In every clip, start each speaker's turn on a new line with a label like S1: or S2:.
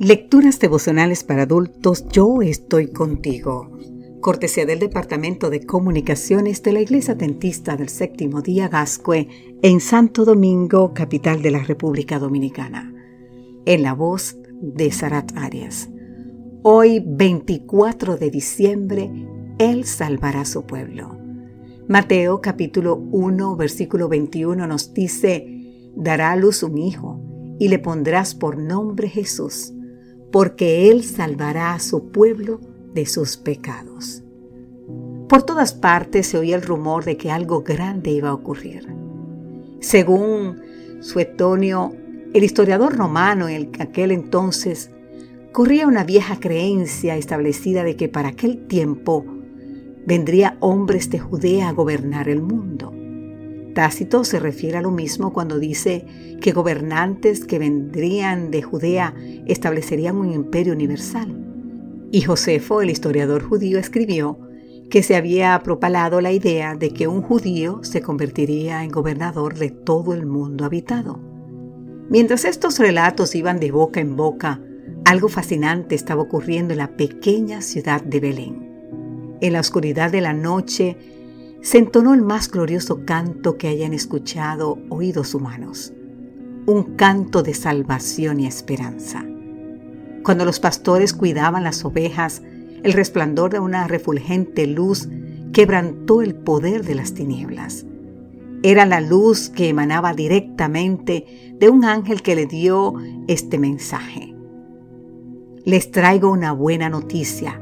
S1: Lecturas devocionales para adultos, yo estoy contigo. Cortesía del Departamento de Comunicaciones de la Iglesia Dentista del Séptimo Día Gascue en Santo Domingo, capital de la República Dominicana. En la voz de Sarat Arias. Hoy, 24 de diciembre, Él salvará a su pueblo. Mateo capítulo 1, versículo 21 nos dice, dará a luz un hijo y le pondrás por nombre Jesús porque Él salvará a su pueblo de sus pecados. Por todas partes se oía el rumor de que algo grande iba a ocurrir. Según Suetonio, el historiador romano en aquel entonces, corría una vieja creencia establecida de que para aquel tiempo vendría hombres de Judea a gobernar el mundo. Tácito se refiere a lo mismo cuando dice que gobernantes que vendrían de Judea establecerían un imperio universal. Y Josefo, el historiador judío, escribió que se había propalado la idea de que un judío se convertiría en gobernador de todo el mundo habitado. Mientras estos relatos iban de boca en boca, algo fascinante estaba ocurriendo en la pequeña ciudad de Belén. En la oscuridad de la noche, se entonó el más glorioso canto que hayan escuchado oídos humanos, un canto de salvación y esperanza. Cuando los pastores cuidaban las ovejas, el resplandor de una refulgente luz quebrantó el poder de las tinieblas. Era la luz que emanaba directamente de un ángel que le dio este mensaje. Les traigo una buena noticia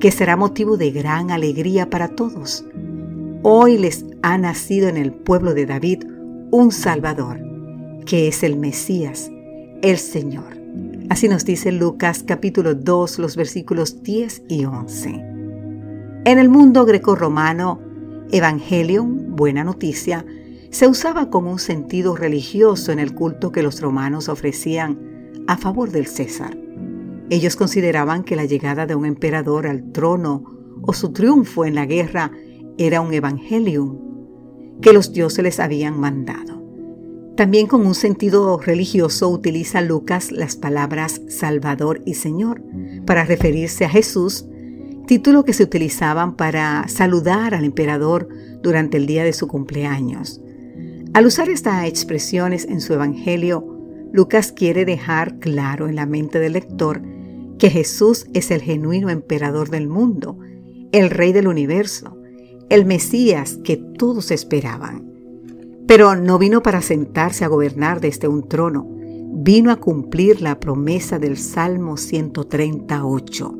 S1: que será motivo de gran alegría para todos Hoy les ha nacido en el pueblo de David un Salvador, que es el Mesías, el Señor. Así nos dice Lucas capítulo 2, los versículos 10 y 11. En el mundo greco-romano, buena noticia, se usaba con un sentido religioso en el culto que los romanos ofrecían a favor del César. Ellos consideraban que la llegada de un emperador al trono o su triunfo en la guerra era un evangelium que los dioses les habían mandado. También con un sentido religioso utiliza Lucas las palabras Salvador y Señor para referirse a Jesús, título que se utilizaban para saludar al emperador durante el día de su cumpleaños. Al usar estas expresiones en su Evangelio, Lucas quiere dejar claro en la mente del lector que Jesús es el genuino emperador del mundo, el rey del universo, el Mesías que todos esperaban. Pero no vino para sentarse a gobernar desde un trono, vino a cumplir la promesa del Salmo 138.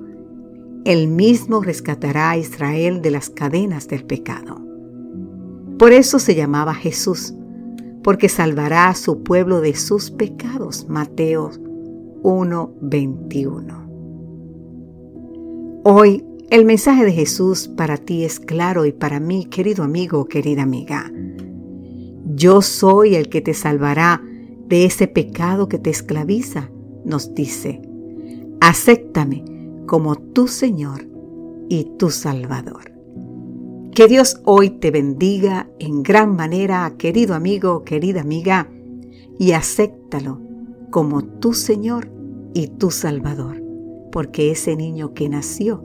S1: Él mismo rescatará a Israel de las cadenas del pecado. Por eso se llamaba Jesús, porque salvará a su pueblo de sus pecados. Mateo 1:21. Hoy el mensaje de Jesús para ti es claro y para mí, querido amigo, querida amiga. Yo soy el que te salvará de ese pecado que te esclaviza, nos dice. Acéptame como tu Señor y tu Salvador. Que Dios hoy te bendiga en gran manera, querido amigo, querida amiga, y acéptalo como tu Señor y tu Salvador, porque ese niño que nació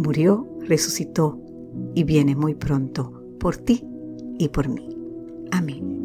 S1: murió, resucitó y viene muy pronto por ti y por mí. Amén.